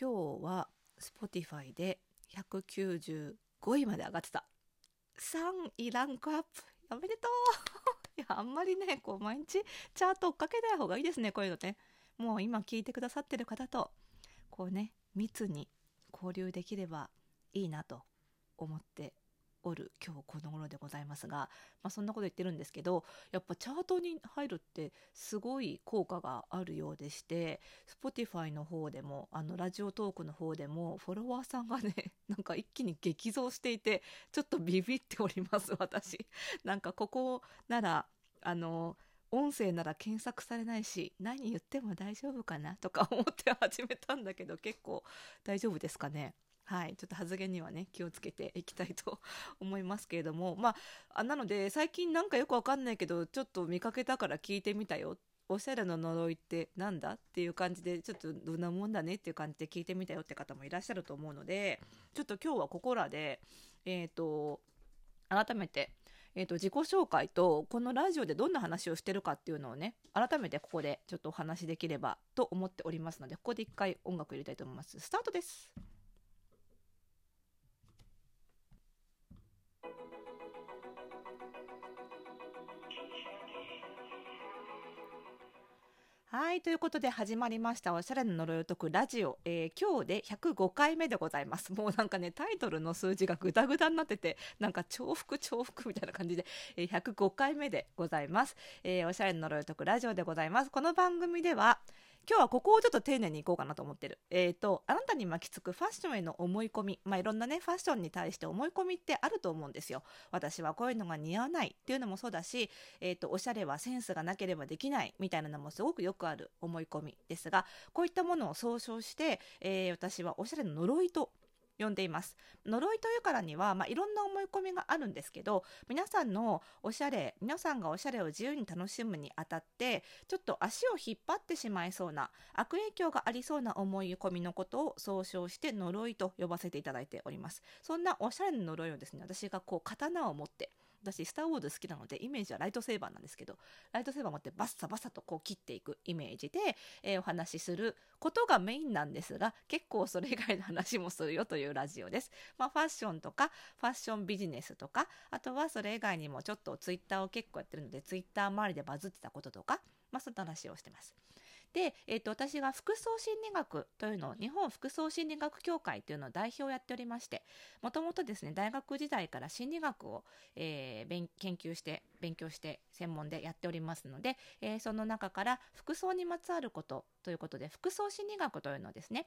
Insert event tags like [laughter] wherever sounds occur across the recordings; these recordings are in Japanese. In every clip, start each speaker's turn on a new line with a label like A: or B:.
A: 今日は Spotify で195位まで上がってた。3位ランクアップ。おめでとう。[laughs] いやあんまりねこう毎日チャート追っかけない方がいいですねこういうのね。もう今聞いてくださってる方とこうね密に交流できればいいなと思っておる今日この頃でございますが、まあ、そんなこと言ってるんですけどやっぱチャートに入るってすごい効果があるようでして Spotify の方でもあのラジオトークの方でもフォロワーさんがね [laughs] なんか一気に激増していてちょっとビビっております私。なんかここならあの音声なら検索されないし何言っても大丈夫かなとか思って始めたんだけど結構大丈夫ですかね。はい、ちょっと発言にはね気をつけていきたいと [laughs] 思いますけれどもまあなので最近なんかよくわかんないけどちょっと見かけたから聞いてみたよ。おしゃれの呪いってなんだっていう感じでちょっとどんなもんだねっていう感じで聞いてみたよって方もいらっしゃると思うのでちょっと今日はここらでえっ、ー、と改めてえーと、自己紹介とこのラジオでどんな話をしてるかっていうのをね改めてここでちょっとお話しできればと思っておりますのでここで一回音楽入れたいと思います。スタートです。はい、ということで始まりましたおしゃれの呪いを解くラジオ、えー、今日で105回目でございます。[laughs] もうなんかね、タイトルの数字がグダグダになってて、なんか重複重複みたいな感じで、えー、105回目でございます。えー、おしゃれの呪いを解くラジオでございます。この番組では、今日はここをちょっと丁寧にいこうかなと思ってる。えっ、ー、と、あなたに巻きつくファッションへの思い込み。まあ、いろんなね、ファッションに対して思い込みってあると思うんですよ。私はこういうのが似合わないっていうのもそうだし、えっ、ー、と、おしゃれはセンスがなければできないみたいなのもすごくよくある思い込みですが、こういったものを総称して、えー、私はおしゃれの呪いと呼んでいます。呪いというからには、まあ、いろんな思い込みがあるんですけど皆さんのおしゃれ皆さんがおしゃれを自由に楽しむにあたってちょっと足を引っ張ってしまいそうな悪影響がありそうな思い込みのことを総称して呪いと呼ばせていただいております。そんなおしゃれな呪いをですね私がこう刀を持って私、スター・ウォーズ好きなので、イメージはライトセーバーなんですけど、ライトセーバー持ってバッサバサとこう切っていくイメージで、えー、お話しすることがメインなんですが、結構それ以外の話もするよというラジオです。まあ、ファッションとか、ファッションビジネスとか、あとはそれ以外にもちょっとツイッターを結構やってるので、ツイッター周りでバズってたこととか、まあ、そういった話をしてます。で、えーと、私が服装心理学というのを日本服装心理学協会というのを代表をやっておりましてもともとですね大学時代から心理学を、えー、研究して勉強して専門でやっておりますので、えー、その中から服装にまつわることということで服装心理学というのをですね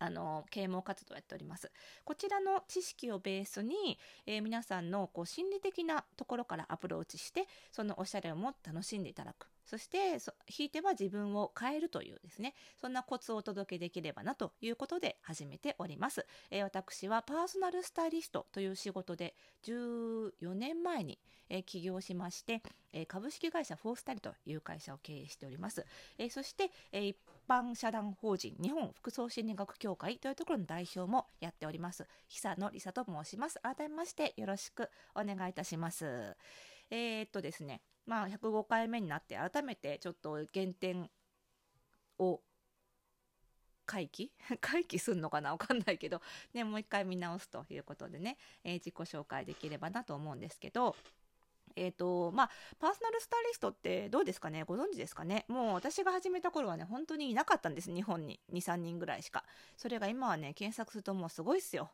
A: あの啓蒙活動をやっております。こちらの知識をベースに、えー、皆さんのこう心理的なところからアプローチしてそのおしゃれをも楽しんでいただく。そしてひいては自分を変えるというですね。そんなコツをお届けできればなということで始めております、えー、私はパーソナルスタイリストという仕事で14年前に、えー、起業しまして、えー、株式会社フォースタイルという会社を経営しております、えそして、え一般社団法人日本服装心理学協会というところの代表もやっております。久野里沙と申します。改めましてよろしくお願いいたします。えー、っとですね。まあ、105回目になって改めてちょっと減点を回帰？[laughs] 回帰すんのかな？わかんないけど、ね、もう一回見直すということでね、えー、自己紹介できればなと思うんですけど、えーとまあ、パーソナルスタイリストってどうですかね？ご存知ですかね？もう私が始めた頃はね本当にいなかったんです日本に。23人ぐらいしか。それが今はね検索するともうすごいっすよ。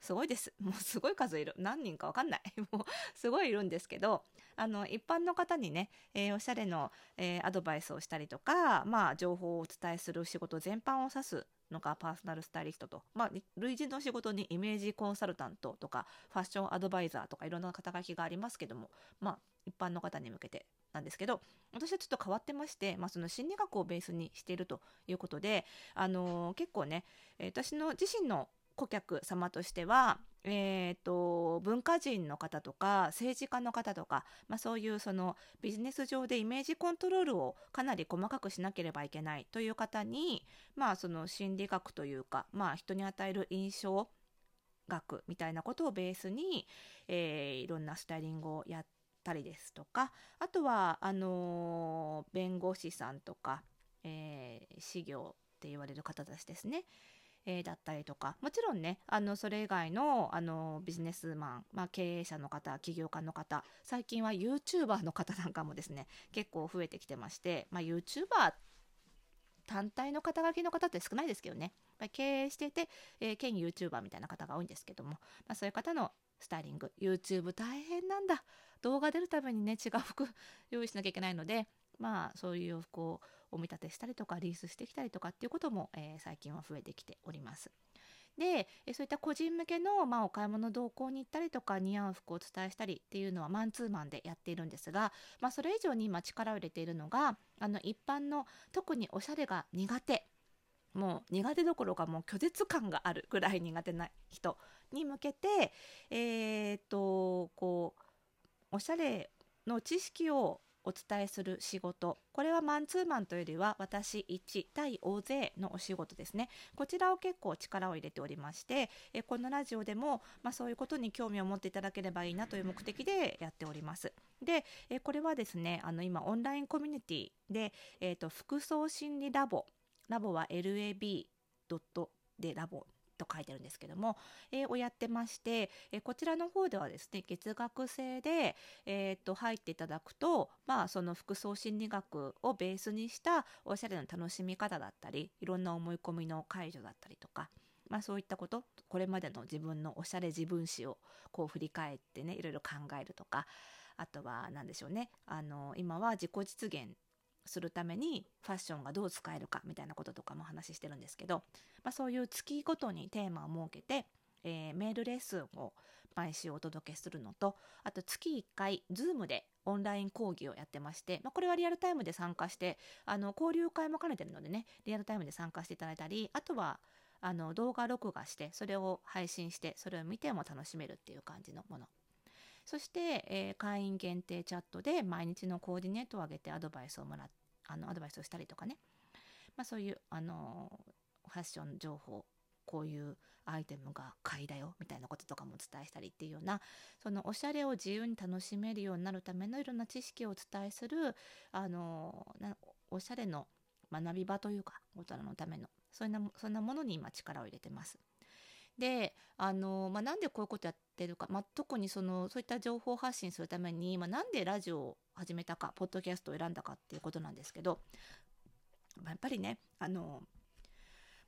A: すごいです。もうすごい数いる。何人かわかんない。[laughs] もうすごいいるんですけど、あの、一般の方にね、えー、おしゃれの、えー、アドバイスをしたりとか、まあ、情報をお伝えする仕事全般を指すのがパーソナルスタイリストと、まあ、類似の仕事にイメージコンサルタントとか、ファッションアドバイザーとか、いろんな肩書きがありますけども、まあ、一般の方に向けてなんですけど私はちょっと変わってまして、まあ、その心理学をベースにしているということで、あのー、結構ね私の自身の顧客様としては、えーと、文化人の方とか政治家の方とか、まあ、そういうそのビジネス上でイメージコントロールをかなり細かくしなければいけないという方に、まあ、その心理学というか、まあ、人に与える印象学みたいなことをベースに、えー、いろんなスタイリングをやったりですとかあとはあのー、弁護士さんとか、えー、事業って言われる方たちですね。えー、だったりとか。もちろんねあのそれ以外のあのビジネスマン、まあ、経営者の方起業家の方最近は YouTuber の方なんかもですね結構増えてきてまして、まあ、YouTuber 単体の肩書きの方って少ないですけどね。経営していて、えー、兼 YouTuber みたいな方が多いんですけども、まあ、そういう方のスタイリング YouTube 大変なんだ。動画出るためにね違う服用意しなきゃいけないのでまあそういう洋服をお見立てしたりとかリースしてきたりとかっていうことも、えー、最近は増えてきております。でそういった個人向けの、まあ、お買い物同行に行ったりとか似合う服をお伝えしたりっていうのはマンツーマンでやっているんですが、まあ、それ以上に今力を入れているのがあの一般の特におしゃれが苦手もう苦手どころかもう拒絶感があるぐらい苦手な人に向けてえー、っとこうおしゃれの知識をお伝えする仕事。これはマンツーマンというよりは私1対大勢のお仕事ですね。こちらを結構力を入れておりましてえこのラジオでも、まあ、そういうことに興味を持っていただければいいなという目的でやっております。でえこれはですねあの今オンラインコミュニティで、えーと、服装心理ラボ。ラボは LAB でラボ。と書いてるんですけども、えー、をやってまして、えー、こちらの方ではですね月額制で、えー、と入っていただくと、まあ、その服装心理学をベースにしたおしゃれの楽しみ方だったりいろんな思い込みの解除だったりとか。まあ、そういったことこれまでの自分のおしゃれ自分史をこう振り返ってねいろいろ考えるとかあとは何でしょうねあの今は自己実現するためにファッションがどう使えるかみたいなこととかもお話してるんですけど、まあ、そういう月ごとにテーマを設けて、えー、メールレッスンを毎週お届けするのとあと月1回 Zoom でオンライン講義をやってまして、まあ、これはリアルタイムで参加してあの交流会も兼ねてるのでねリアルタイムで参加していただいたりあとはあの動画録画してそれを配信してそれを見ても楽しめるっていう感じのもの。そして、えー、会員限定チャットで毎日のコーディネートを上げてアドバイスをもらあのアドバイスをしたりとかね、まあ、そういうあのファッション情報こういうアイテムが買いだよみたいなこととかもお伝えしたりっていうようなそのおしゃれを自由に楽しめるようになるためのいろんな知識をお伝えするあのおしゃれの学び場というか大人のためのそんなそんなものに今力を入れてます。であの、まあ、なんでこういうことやってるか、まあ、特にそのそういった情報発信するために、まあ、なんでラジオを始めたかポッドキャストを選んだかっていうことなんですけど、まあ、やっぱりねあの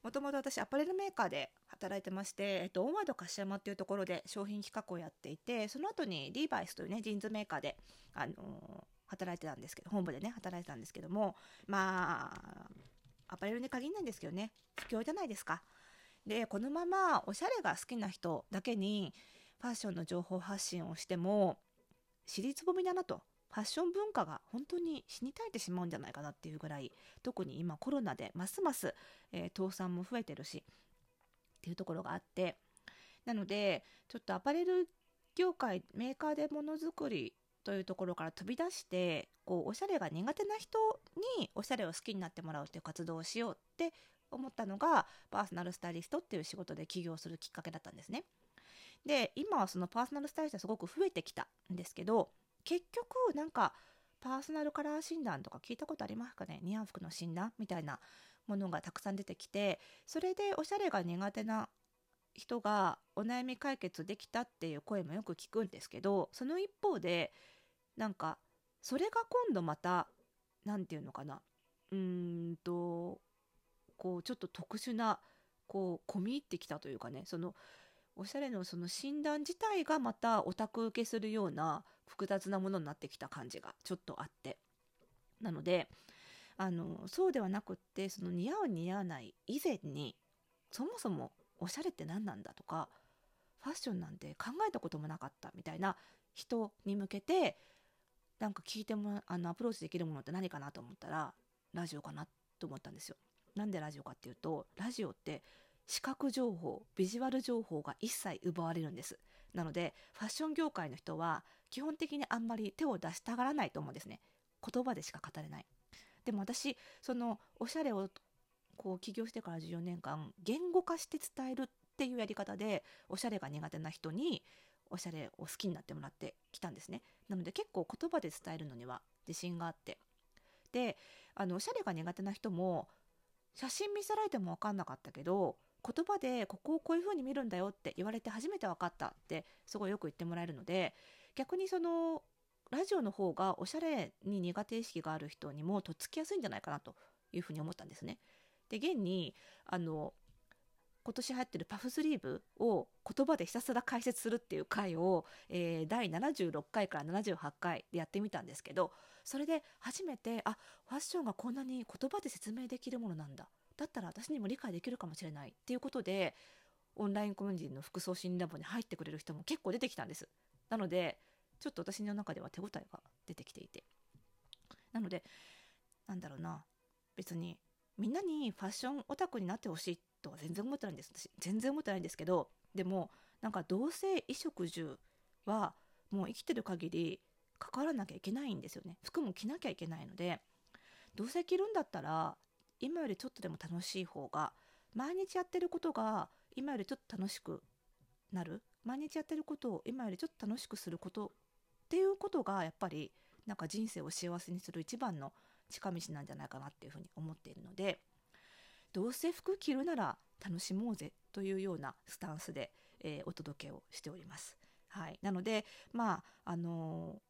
A: もともと私アパレルメーカーで働いてまして、えっと、オンワード柏山っていうところで商品企画をやっていてその後にリーバイスというねジーンズメーカーで、あの働いてたんですけど本部でね働いてたんですけどもまあアパレルに限らないんですけどね不況じゃないですか。でこのままおしゃれが好きな人だけにファッションの情報発信をしても尻つぼみだなとファッション文化が本当に死に絶えてしまうんじゃないかなっていうぐらい特に今コロナでますます、えー、倒産も増えてるしっていうところがあってなのでちょっとアパレル業界メーカーでものづくりというところから飛び出してこうおしゃれが苦手な人におしゃれを好きになってもらうという活動をしようって思ったのがパーソナルスタイリストっていう仕事で起業するきっかけだったんですね。で今はそのパーソナルスタイリストすごく増えてきたんですけど結局なんかパーソナルカラー診断とか聞いたことありますかね？似合う服の診断みたいなものがたくさん出てきてそれでおしゃれが苦手な人がお悩み解決できたっていう声もよく聞くんですけどその一方でなんかそれが今度また何て言うのかな？うーんとこうちょっと特殊なこう込み入ってきたというかねそのおしゃれのその診断自体がまたオタク受けするような複雑なものになってきた感じがちょっとあってなのであのそうではなくってその似合う似合わない以前にそもそもおしゃれって何なんだとかファッションなんて考えたこともなかったみたいな人に向けてなんか聞いてもあのアプローチできるものって何かなと思ったらラジオかなと思ったんですよ。なんでラジオかっていうとラジオって視覚情報ビジュアル情報が一切奪われるんです。なのでファッション業界の人は基本的にあんまり手を出したがらないと思うんですね。言葉でしか語れない。でも私そのおしゃれをこう起業してから14年間言語化して伝えるっていうやり方でおしゃれが苦手な人におしゃれを好きになってもらってきたんですね。なので結構言葉で伝えるのには自信があって。であのおしゃれが苦手な人も写真見せられても分かんなかったけど言葉でここをこういう風に見るんだよって言われて初めて分かったってすごいよく言ってもらえるので逆にそのラジオの方がおしゃれに苦手意識がある人にもとっつきやすいんじゃないかなというふうに思ったんですね。で現にあの今年流行ってるパフスリーブを言葉でひたすら解説するっていう回を、えー、第76回から78回でやってみたんですけどそれで初めてあファッションがこんなに言葉で説明できるものなんだ。だったら私にも理解できるかもしれないっていうことでオンラインコミュニティの服装心理ラボに入ってくれる人も結構出てきたんです。なのでちょっと私の中では手応えが出てきていて。なのでなんだろうな。別にみんなにファッションオタクになってほしいとは全然思ってないんです。私全然思ってないんですけどでもなんか同性衣食住はもう生きてる限り関わらなきゃいけないんですよね。服も着なきゃいけないのでどうせ着るんだったら今よりちょっとでも楽しい方が毎日やってることが今よりちょっと楽しくなる。毎日やってることを今よりちょっと楽しくすること。っていうことがやっぱりなんか人生を幸せにする一番の近道なんじゃないかなっていうふうに思っているのでどうせ服着るなら楽しもうぜ。というようなスタンスで、えー、お届けをしております。はい、なのでまああの、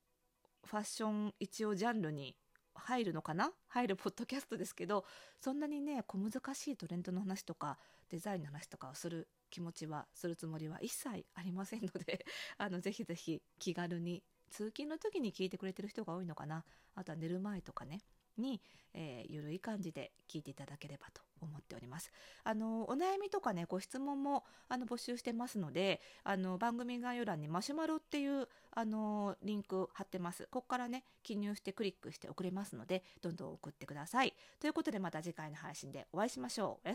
A: ファッション一応ジャンルに入るのかな？入るポッドキャストですけどそんなにね小難しいトレンドの話とかデザインの話とかをする気持ちはするつもりは一切ありませんので [laughs] あのぜひぜひ気軽に通勤の時に聞いてくれてる人が多いのかな？あとは寝る前とかね。に、えー、ゆるい感じで聞いていただければと思っております。あのお悩みとかねご質問もあの募集してますのであの番組概要欄にマシュマロっていうあのリンク貼ってます。ここからね記入してクリックして送れますのでどんどん送ってください。ということでまた次回の配信でお会いしましょう。おやすみ